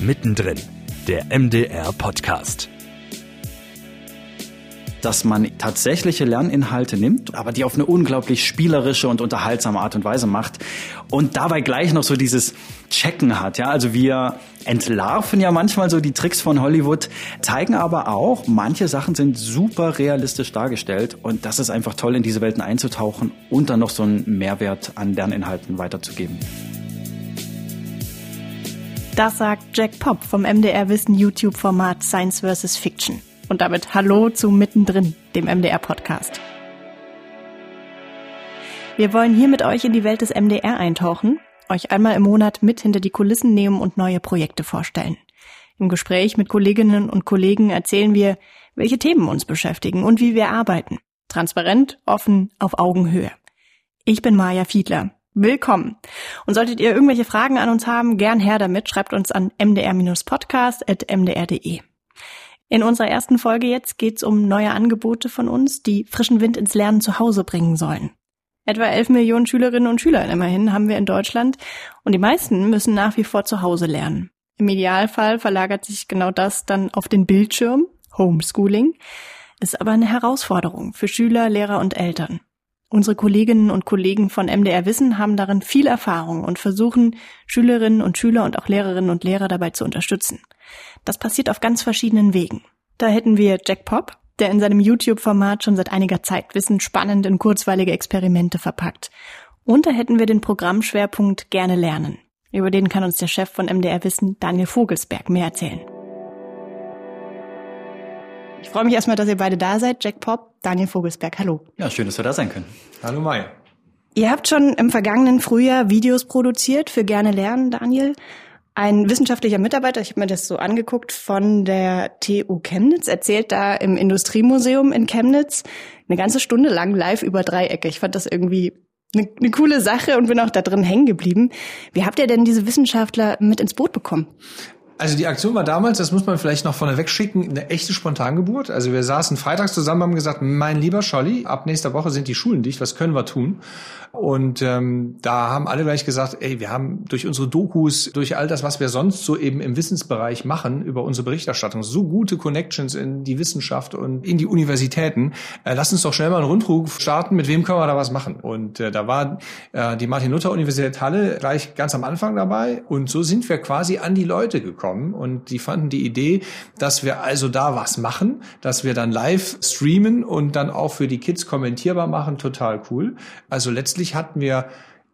Mittendrin, der MDR Podcast. Dass man tatsächliche Lerninhalte nimmt, aber die auf eine unglaublich spielerische und unterhaltsame Art und Weise macht und dabei gleich noch so dieses Checken hat. Ja, also wir entlarven ja manchmal so die Tricks von Hollywood, zeigen aber auch, manche Sachen sind super realistisch dargestellt und das ist einfach toll, in diese Welten einzutauchen und dann noch so einen Mehrwert an Lerninhalten weiterzugeben. Das sagt Jack Pop vom MDR Wissen YouTube-Format Science vs. Fiction. Und damit Hallo zu Mittendrin, dem MDR-Podcast. Wir wollen hier mit euch in die Welt des MDR eintauchen, euch einmal im Monat mit hinter die Kulissen nehmen und neue Projekte vorstellen. Im Gespräch mit Kolleginnen und Kollegen erzählen wir, welche Themen uns beschäftigen und wie wir arbeiten. Transparent, offen, auf Augenhöhe. Ich bin Maja Fiedler willkommen. Und solltet ihr irgendwelche Fragen an uns haben, gern her damit, schreibt uns an mdr-podcast.mdr.de. In unserer ersten Folge jetzt geht's um neue Angebote von uns, die frischen Wind ins Lernen zu Hause bringen sollen. Etwa 11 Millionen Schülerinnen und Schüler immerhin haben wir in Deutschland und die meisten müssen nach wie vor zu Hause lernen. Im Idealfall verlagert sich genau das dann auf den Bildschirm, Homeschooling, ist aber eine Herausforderung für Schüler, Lehrer und Eltern. Unsere Kolleginnen und Kollegen von MDR Wissen haben darin viel Erfahrung und versuchen, Schülerinnen und Schüler und auch Lehrerinnen und Lehrer dabei zu unterstützen. Das passiert auf ganz verschiedenen Wegen. Da hätten wir Jack Pop, der in seinem YouTube-Format schon seit einiger Zeit Wissen spannend in kurzweilige Experimente verpackt. Und da hätten wir den Programmschwerpunkt Gerne lernen. Über den kann uns der Chef von MDR Wissen, Daniel Vogelsberg, mehr erzählen. Ich freue mich erstmal, dass ihr beide da seid. Jack Pop, Daniel Vogelsberg. Hallo. Ja, schön, dass wir da sein können. Hallo Mai. Ihr habt schon im vergangenen Frühjahr Videos produziert für Gerne Lernen, Daniel. Ein wissenschaftlicher Mitarbeiter, ich habe mir das so angeguckt, von der TU Chemnitz, erzählt da im Industriemuseum in Chemnitz eine ganze Stunde lang live über Dreiecke. Ich fand das irgendwie eine, eine coole Sache und bin auch da drin hängen geblieben. Wie habt ihr denn diese Wissenschaftler mit ins Boot bekommen? Also die Aktion war damals, das muss man vielleicht noch vorneweg schicken, eine echte Spontangeburt. Also wir saßen freitags zusammen, haben gesagt, mein lieber Scholli, ab nächster Woche sind die Schulen dicht, was können wir tun? Und ähm, da haben alle gleich gesagt, ey, wir haben durch unsere Dokus, durch all das, was wir sonst so eben im Wissensbereich machen, über unsere Berichterstattung, so gute Connections in die Wissenschaft und in die Universitäten. Äh, lass uns doch schnell mal einen Rundruf starten, mit wem können wir da was machen? Und äh, da war äh, die Martin-Luther-Universität Halle gleich ganz am Anfang dabei. Und so sind wir quasi an die Leute gekommen. Und die fanden die Idee, dass wir also da was machen, dass wir dann live streamen und dann auch für die Kids kommentierbar machen, total cool. Also letztlich Letztlich hatten wir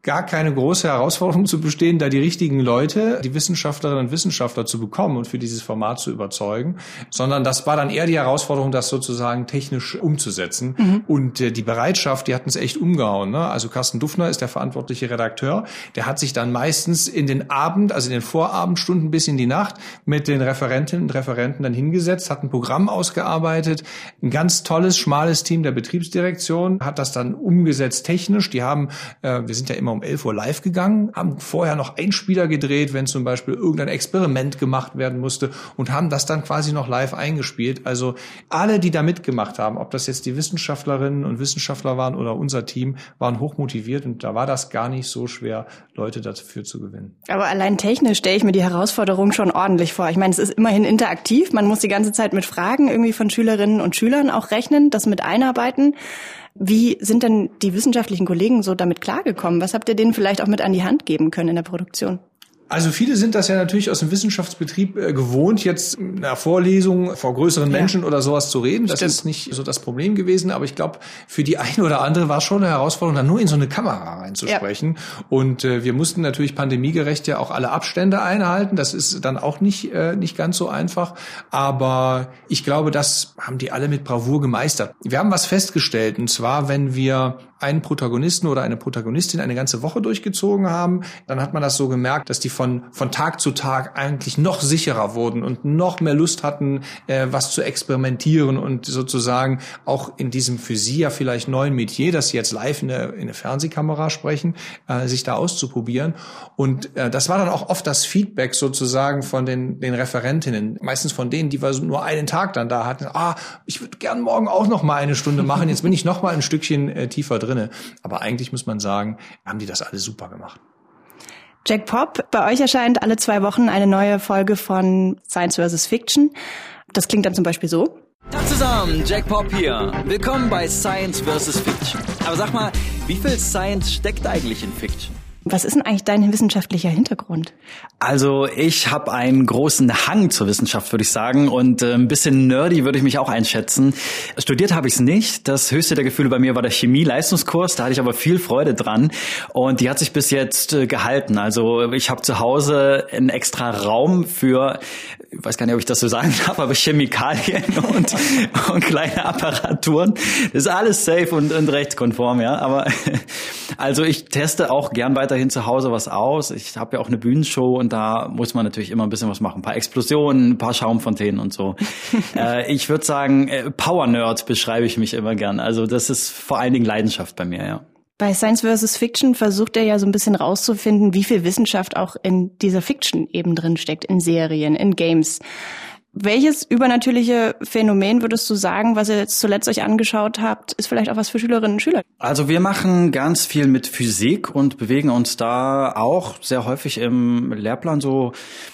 gar keine große Herausforderung zu bestehen, da die richtigen Leute, die Wissenschaftlerinnen und Wissenschaftler zu bekommen und für dieses Format zu überzeugen, sondern das war dann eher die Herausforderung, das sozusagen technisch umzusetzen. Mhm. Und äh, die Bereitschaft, die hatten es echt umgehauen. Ne? Also Carsten Duffner ist der verantwortliche Redakteur, der hat sich dann meistens in den Abend, also in den Vorabendstunden bis in die Nacht mit den Referentinnen und Referenten dann hingesetzt, hat ein Programm ausgearbeitet, ein ganz tolles, schmales Team der Betriebsdirektion, hat das dann umgesetzt technisch. Die haben, äh, wir sind ja immer um 11 Uhr live gegangen, haben vorher noch Einspieler gedreht, wenn zum Beispiel irgendein Experiment gemacht werden musste und haben das dann quasi noch live eingespielt. Also alle, die da mitgemacht haben, ob das jetzt die Wissenschaftlerinnen und Wissenschaftler waren oder unser Team, waren hochmotiviert und da war das gar nicht so schwer, Leute dafür zu gewinnen. Aber allein technisch stelle ich mir die Herausforderung schon ordentlich vor. Ich meine, es ist immerhin interaktiv. Man muss die ganze Zeit mit Fragen irgendwie von Schülerinnen und Schülern auch rechnen, das mit einarbeiten. Wie sind denn die wissenschaftlichen Kollegen so damit klargekommen? Was habt ihr denen vielleicht auch mit an die Hand geben können in der Produktion? Also viele sind das ja natürlich aus dem Wissenschaftsbetrieb äh, gewohnt, jetzt in einer Vorlesung vor größeren ja. Menschen oder sowas zu reden. Das Stimmt. ist nicht so das Problem gewesen, aber ich glaube, für die eine oder andere war es schon eine Herausforderung, dann nur in so eine Kamera reinzusprechen. Ja. Und äh, wir mussten natürlich pandemiegerecht ja auch alle Abstände einhalten. Das ist dann auch nicht, äh, nicht ganz so einfach. Aber ich glaube, das haben die alle mit Bravour gemeistert. Wir haben was festgestellt, und zwar, wenn wir einen Protagonisten oder eine Protagonistin eine ganze Woche durchgezogen haben, dann hat man das so gemerkt, dass die von, von Tag zu Tag eigentlich noch sicherer wurden und noch mehr Lust hatten, äh, was zu experimentieren und sozusagen auch in diesem für sie ja vielleicht neuen Metier, dass sie jetzt live in eine, in eine Fernsehkamera sprechen, äh, sich da auszuprobieren. Und äh, das war dann auch oft das Feedback sozusagen von den, den Referentinnen, meistens von denen, die wir nur einen Tag dann da hatten. Ah, ich würde gern morgen auch noch mal eine Stunde machen. Jetzt bin ich noch mal ein Stückchen äh, tiefer drinne. Aber eigentlich muss man sagen, haben die das alles super gemacht. Jack Pop, bei euch erscheint alle zwei Wochen eine neue Folge von Science vs. Fiction. Das klingt dann zum Beispiel so. Tag zusammen, Jack Pop hier. Willkommen bei Science vs. Fiction. Aber sag mal, wie viel Science steckt eigentlich in Fiction? Was ist denn eigentlich dein wissenschaftlicher Hintergrund? Also ich habe einen großen Hang zur Wissenschaft, würde ich sagen, und äh, ein bisschen nerdy würde ich mich auch einschätzen. Studiert habe ich es nicht. Das höchste der Gefühle bei mir war der Chemie-Leistungskurs. Da hatte ich aber viel Freude dran und die hat sich bis jetzt äh, gehalten. Also ich habe zu Hause einen extra Raum für, ich weiß gar nicht, ob ich das so sagen darf, aber Chemikalien und, und kleine Apparaturen. Das ist alles safe und, und rechtskonform, ja. Aber also ich teste auch gern weiter weiterhin zu Hause was aus. Ich habe ja auch eine Bühnenshow und da muss man natürlich immer ein bisschen was machen. Ein paar Explosionen, ein paar Schaumfontänen und so. äh, ich würde sagen, äh, Power Nerd beschreibe ich mich immer gern. Also das ist vor allen Dingen Leidenschaft bei mir, ja. Bei Science vs. Fiction versucht er ja so ein bisschen rauszufinden, wie viel Wissenschaft auch in dieser Fiction eben drin steckt, in Serien, in Games. Welches übernatürliche Phänomen würdest du sagen, was ihr jetzt zuletzt euch angeschaut habt, ist vielleicht auch was für Schülerinnen und Schüler? Also wir machen ganz viel mit Physik und bewegen uns da auch sehr häufig im Lehrplan so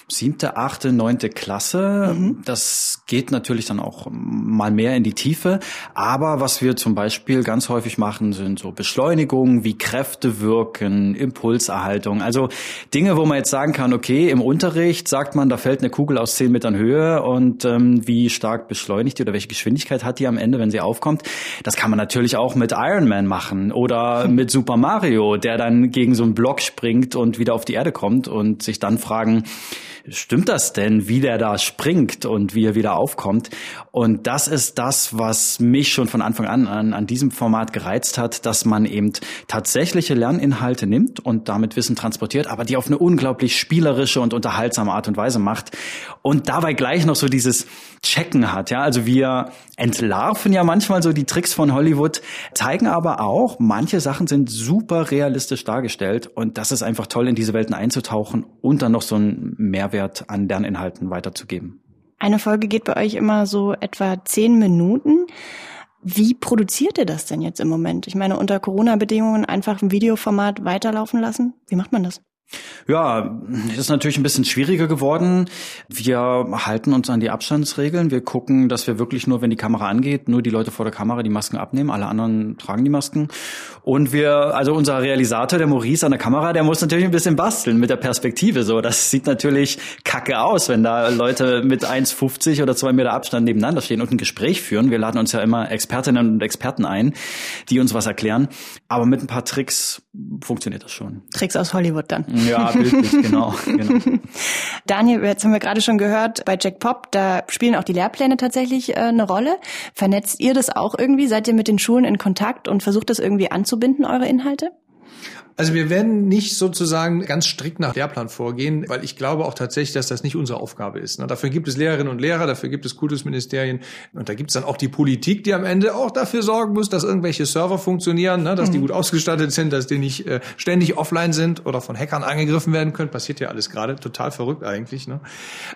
siebte, achte, neunte Klasse. Mhm. Das geht natürlich dann auch mal mehr in die Tiefe. Aber was wir zum Beispiel ganz häufig machen, sind so Beschleunigungen, wie Kräfte wirken, Impulserhaltung. Also Dinge, wo man jetzt sagen kann, okay, im Unterricht sagt man, da fällt eine Kugel aus zehn Metern Höhe und ähm, wie stark beschleunigt die oder welche Geschwindigkeit hat die am Ende, wenn sie aufkommt. Das kann man natürlich auch mit Iron Man machen oder mit Super Mario, der dann gegen so einen Block springt und wieder auf die Erde kommt und sich dann fragen, stimmt das denn, wie der da springt und wie er wieder aufkommt? Und das ist das, was mich schon von Anfang an an, an diesem Format gereizt hat, dass man eben tatsächliche Lerninhalte nimmt und damit Wissen transportiert, aber die auf eine unglaublich spielerische und unterhaltsame Art und Weise macht und dabei gleich noch so dieses Checken hat. Ja, also wir entlarven ja manchmal so die Tricks von Hollywood, zeigen aber auch, manche Sachen sind super realistisch dargestellt und das ist einfach toll, in diese Welten einzutauchen und dann noch so ein Mehrwert an Lerninhalten weiterzugeben. Eine Folge geht bei euch immer so etwa zehn Minuten. Wie produziert ihr das denn jetzt im Moment? Ich meine, unter Corona-Bedingungen einfach ein Videoformat weiterlaufen lassen? Wie macht man das? Ja, ist natürlich ein bisschen schwieriger geworden. Wir halten uns an die Abstandsregeln. Wir gucken, dass wir wirklich nur, wenn die Kamera angeht, nur die Leute vor der Kamera die Masken abnehmen. Alle anderen tragen die Masken. Und wir, also unser Realisator, der Maurice an der Kamera, der muss natürlich ein bisschen basteln mit der Perspektive. So, das sieht natürlich kacke aus, wenn da Leute mit 1,50 oder zwei Meter Abstand nebeneinander stehen und ein Gespräch führen. Wir laden uns ja immer Expertinnen und Experten ein, die uns was erklären. Aber mit ein paar Tricks funktioniert das schon. Tricks aus Hollywood dann. Ja, bildlich, genau, genau. Daniel, jetzt haben wir gerade schon gehört, bei Jack Pop, da spielen auch die Lehrpläne tatsächlich äh, eine Rolle. Vernetzt ihr das auch irgendwie? Seid ihr mit den Schulen in Kontakt und versucht das irgendwie anzubinden, eure Inhalte? Also wir werden nicht sozusagen ganz strikt nach Lehrplan vorgehen, weil ich glaube auch tatsächlich, dass das nicht unsere Aufgabe ist. Ne? Dafür gibt es Lehrerinnen und Lehrer, dafür gibt es Kultusministerien und da gibt es dann auch die Politik, die am Ende auch dafür sorgen muss, dass irgendwelche Server funktionieren, ne? dass die mhm. gut ausgestattet sind, dass die nicht äh, ständig offline sind oder von Hackern angegriffen werden können. Passiert ja alles gerade, total verrückt eigentlich. Ne?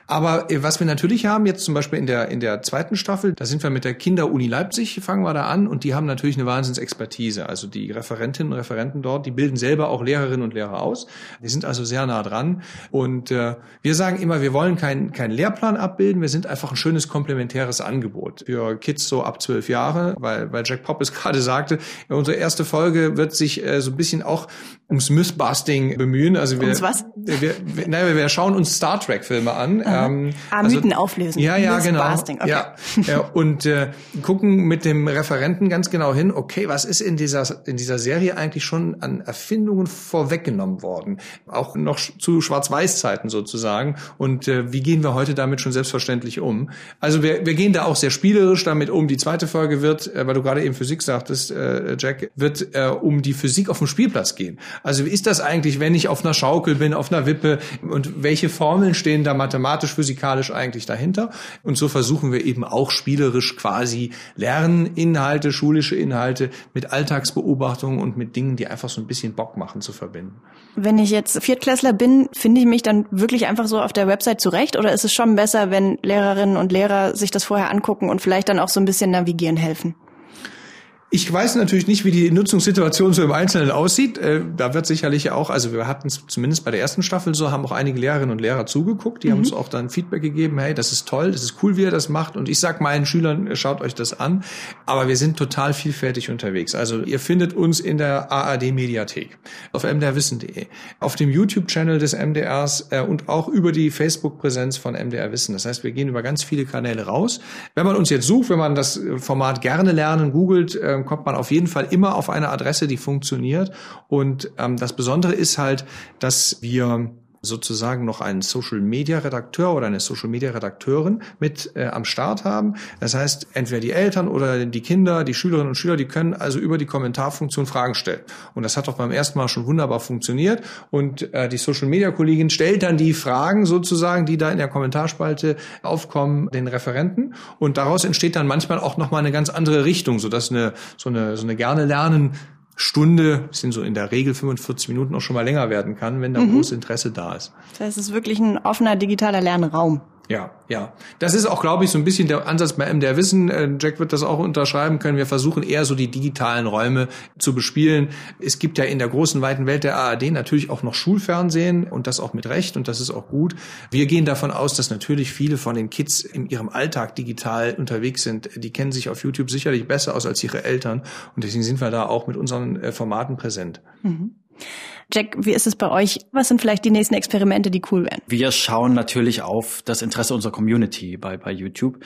Aber äh, was wir natürlich haben, jetzt zum Beispiel in der, in der zweiten Staffel, da sind wir mit der Kinderuni Leipzig, fangen wir da an und die haben natürlich eine Wahnsinnsexpertise. Also die Referentinnen und Referenten dort, die bilden selber auch Lehrerinnen und Lehrer aus. Wir sind also sehr nah dran. Und äh, wir sagen immer, wir wollen keinen keinen Lehrplan abbilden, wir sind einfach ein schönes komplementäres Angebot für Kids so ab zwölf Jahre, weil, weil Jack Pop es gerade sagte, unsere erste Folge wird sich äh, so ein bisschen auch ums Mythbusting bemühen. Also wir, ums was? Wir, wir, naja, wir schauen uns Star Trek Filme an. Ähm, ah, also, Mythen auflösen. Ja, ja, genau. Okay. Ja, ja, und äh, gucken mit dem Referenten ganz genau hin, okay, was ist in dieser, in dieser Serie eigentlich schon an Erfindungen vorweggenommen worden? Auch noch zu Schwarz-Weiß-Zeiten sozusagen. Und äh, wie gehen wir heute damit schon selbstverständlich um? Also wir, wir gehen da auch sehr spielerisch damit um. Die zweite Folge wird, äh, weil du gerade eben Physik sagtest, äh, Jack, wird äh, um die Physik auf dem Spielplatz gehen. Also wie ist das eigentlich, wenn ich auf einer Schaukel bin, auf einer Wippe und welche Formeln stehen da mathematisch, physikalisch eigentlich dahinter? Und so versuchen wir eben auch spielerisch quasi Lerninhalte, schulische Inhalte mit Alltagsbeobachtungen und mit Dingen, die einfach so ein bisschen Bock machen zu verbinden. Wenn ich jetzt Viertklässler bin, finde ich mich dann wirklich einfach so auf der Website zurecht oder ist es schon besser, wenn Lehrerinnen und Lehrer sich das vorher angucken und vielleicht dann auch so ein bisschen navigieren helfen? Ich weiß natürlich nicht, wie die Nutzungssituation so im Einzelnen aussieht. Äh, da wird sicherlich auch, also wir hatten es zumindest bei der ersten Staffel so, haben auch einige Lehrerinnen und Lehrer zugeguckt. Die mhm. haben uns auch dann Feedback gegeben, hey, das ist toll, das ist cool, wie ihr das macht. Und ich sag meinen Schülern, schaut euch das an. Aber wir sind total vielfältig unterwegs. Also ihr findet uns in der ARD-Mediathek, auf mdrwissen.de, auf dem YouTube-Channel des MDRs äh, und auch über die Facebook-Präsenz von MDR Wissen. Das heißt, wir gehen über ganz viele Kanäle raus. Wenn man uns jetzt sucht, wenn man das Format gerne lernen googelt, äh, kommt man auf jeden Fall immer auf eine Adresse, die funktioniert. Und ähm, das Besondere ist halt, dass wir sozusagen noch einen Social Media Redakteur oder eine Social Media Redakteurin mit äh, am Start haben. Das heißt, entweder die Eltern oder die Kinder, die Schülerinnen und Schüler, die können also über die Kommentarfunktion Fragen stellen. Und das hat doch beim ersten Mal schon wunderbar funktioniert. Und äh, die Social Media Kollegin stellt dann die Fragen sozusagen, die da in der Kommentarspalte aufkommen, den Referenten. Und daraus entsteht dann manchmal auch nochmal eine ganz andere Richtung, sodass eine, so eine, so eine gerne lernen Stunde, sind so in der Regel 45 Minuten auch schon mal länger werden kann, wenn da mhm. großes Interesse da ist. Das heißt, es ist wirklich ein offener digitaler Lernraum. Ja, ja. Das ist auch, glaube ich, so ein bisschen der Ansatz bei MDR Wissen. Äh, Jack wird das auch unterschreiben können. Wir versuchen eher so die digitalen Räume zu bespielen. Es gibt ja in der großen, weiten Welt der ARD natürlich auch noch Schulfernsehen und das auch mit Recht und das ist auch gut. Wir gehen davon aus, dass natürlich viele von den Kids in ihrem Alltag digital unterwegs sind. Die kennen sich auf YouTube sicherlich besser aus als ihre Eltern und deswegen sind wir da auch mit unseren äh, Formaten präsent. Mhm. Jack, wie ist es bei euch? Was sind vielleicht die nächsten Experimente, die cool werden? Wir schauen natürlich auf das Interesse unserer Community bei, bei YouTube.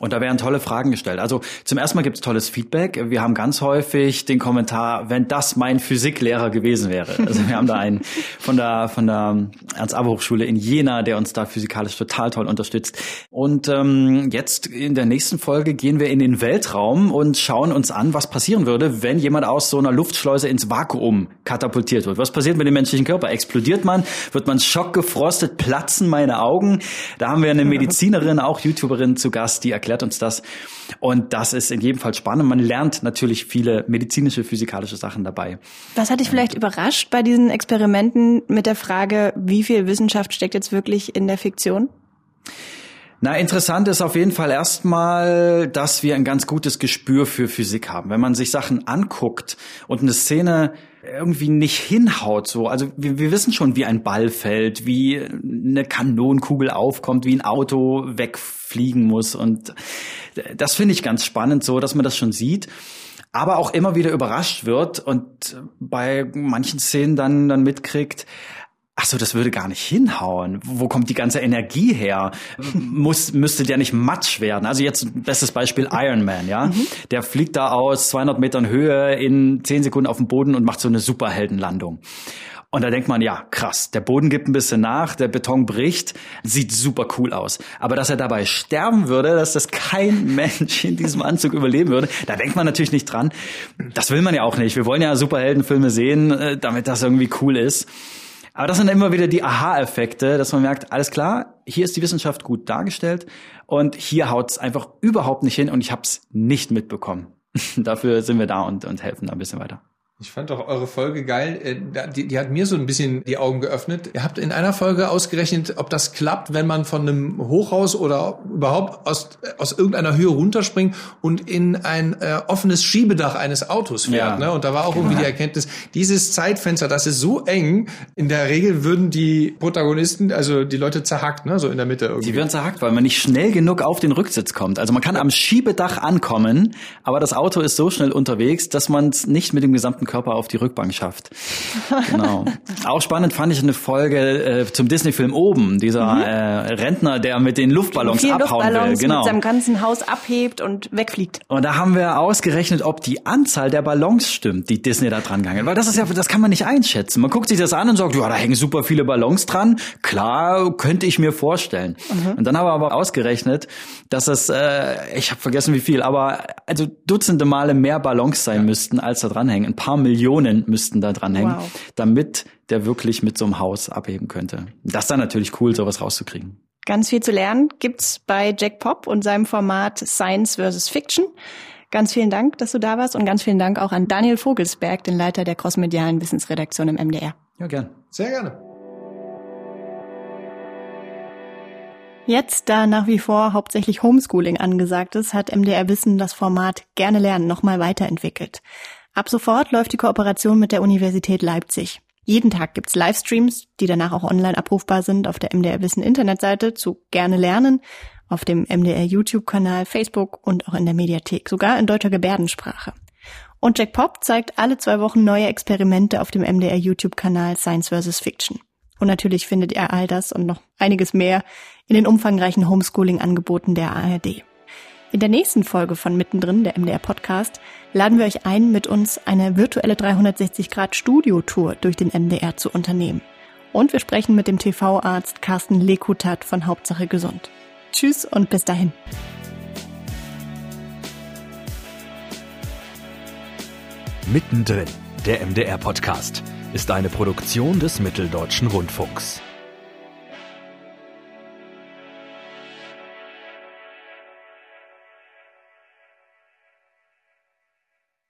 Und da werden tolle Fragen gestellt. Also zum ersten Mal gibt es tolles Feedback. Wir haben ganz häufig den Kommentar, wenn das mein Physiklehrer gewesen wäre. Also wir haben da einen von der, von der Ernst-Abbe-Hochschule in Jena, der uns da physikalisch total toll unterstützt. Und ähm, jetzt in der nächsten Folge gehen wir in den Weltraum und schauen uns an, was passieren würde, wenn jemand aus so einer Luftschleuse ins Vakuum katapultiert wird. Was passiert mit dem menschlichen Körper? Explodiert man? Wird man schockgefrostet? Platzen meine Augen? Da haben wir eine Medizinerin, auch YouTuberin zu Gast, die erklärt uns das. Und das ist in jedem Fall spannend. Man lernt natürlich viele medizinische, physikalische Sachen dabei. Was hat dich vielleicht überrascht bei diesen Experimenten mit der Frage, wie viel Wissenschaft steckt jetzt wirklich in der Fiktion? Na, interessant ist auf jeden Fall erstmal, dass wir ein ganz gutes Gespür für Physik haben. Wenn man sich Sachen anguckt und eine Szene irgendwie nicht hinhaut so. Also wir, wir wissen schon, wie ein Ball fällt, wie eine Kanonenkugel aufkommt, wie ein Auto wegfliegen muss. Und das finde ich ganz spannend, so dass man das schon sieht aber auch immer wieder überrascht wird und bei manchen Szenen dann, dann mitkriegt, Ach so, das würde gar nicht hinhauen. Wo kommt die ganze Energie her? Muss, müsste der nicht matsch werden? Also jetzt bestes Beispiel Iron Man, ja? Mhm. Der fliegt da aus 200 Metern Höhe in 10 Sekunden auf den Boden und macht so eine Superheldenlandung. Und da denkt man, ja, krass, der Boden gibt ein bisschen nach, der Beton bricht, sieht super cool aus. Aber dass er dabei sterben würde, dass das kein Mensch in diesem Anzug überleben würde, da denkt man natürlich nicht dran. Das will man ja auch nicht. Wir wollen ja Superheldenfilme sehen, äh, damit das irgendwie cool ist. Aber das sind immer wieder die Aha-Effekte, dass man merkt, alles klar, hier ist die Wissenschaft gut dargestellt und hier haut es einfach überhaupt nicht hin und ich habe es nicht mitbekommen. Dafür sind wir da und, und helfen da ein bisschen weiter. Ich fand auch eure Folge geil. Äh, die, die hat mir so ein bisschen die Augen geöffnet. Ihr habt in einer Folge ausgerechnet, ob das klappt, wenn man von einem Hochhaus oder überhaupt aus, aus irgendeiner Höhe runterspringt und in ein äh, offenes Schiebedach eines Autos fährt. Ja. Ne? Und da war auch genau. irgendwie die Erkenntnis, dieses Zeitfenster, das ist so eng, in der Regel würden die Protagonisten, also die Leute zerhackt, ne? so in der Mitte irgendwie. Die werden zerhackt, weil man nicht schnell genug auf den Rücksitz kommt. Also man kann am Schiebedach ankommen, aber das Auto ist so schnell unterwegs, dass man es nicht mit dem gesamten Körper auf die Rückbank schafft. Genau. Auch spannend fand ich eine Folge äh, zum Disney-Film Oben, dieser mhm. äh, Rentner, der mit den Luftballons abhauen Luftballons will. Genau. Mit seinem ganzen Haus abhebt und wegfliegt. Und da haben wir ausgerechnet, ob die Anzahl der Ballons stimmt, die Disney da dran gegangen Weil das ist ja, das kann man nicht einschätzen. Man guckt sich das an und sagt, ja, da hängen super viele Ballons dran. Klar, könnte ich mir vorstellen. Mhm. Und dann haben wir aber ausgerechnet, dass es, äh, ich habe vergessen wie viel, aber also Dutzende Male mehr Ballons sein ja. müssten, als da dranhängen. Ein paar Millionen müssten da dranhängen, wow. damit der wirklich mit so einem Haus abheben könnte. Das ist dann natürlich cool, sowas rauszukriegen. Ganz viel zu lernen gibt's bei Jack Pop und seinem Format Science vs. Fiction. Ganz vielen Dank, dass du da warst und ganz vielen Dank auch an Daniel Vogelsberg, den Leiter der crossmedialen Wissensredaktion im MDR. Ja, gern. Sehr gerne. Jetzt, da nach wie vor hauptsächlich Homeschooling angesagt ist, hat MDR Wissen das Format Gerne lernen nochmal weiterentwickelt. Ab sofort läuft die Kooperation mit der Universität Leipzig. Jeden Tag gibt's Livestreams, die danach auch online abrufbar sind auf der MDR Wissen Internetseite zu Gerne lernen, auf dem MDR YouTube-Kanal, Facebook und auch in der Mediathek, sogar in deutscher Gebärdensprache. Und Jack Pop zeigt alle zwei Wochen neue Experimente auf dem MDR YouTube-Kanal Science vs. Fiction. Und natürlich findet ihr all das und noch einiges mehr in den umfangreichen Homeschooling-Angeboten der ARD. In der nächsten Folge von Mittendrin, der MDR Podcast, laden wir euch ein, mit uns eine virtuelle 360-Grad-Studio-Tour durch den MDR zu unternehmen. Und wir sprechen mit dem TV-Arzt Carsten Lekutat von Hauptsache Gesund. Tschüss und bis dahin. Mittendrin, der MDR Podcast, ist eine Produktion des Mitteldeutschen Rundfunks.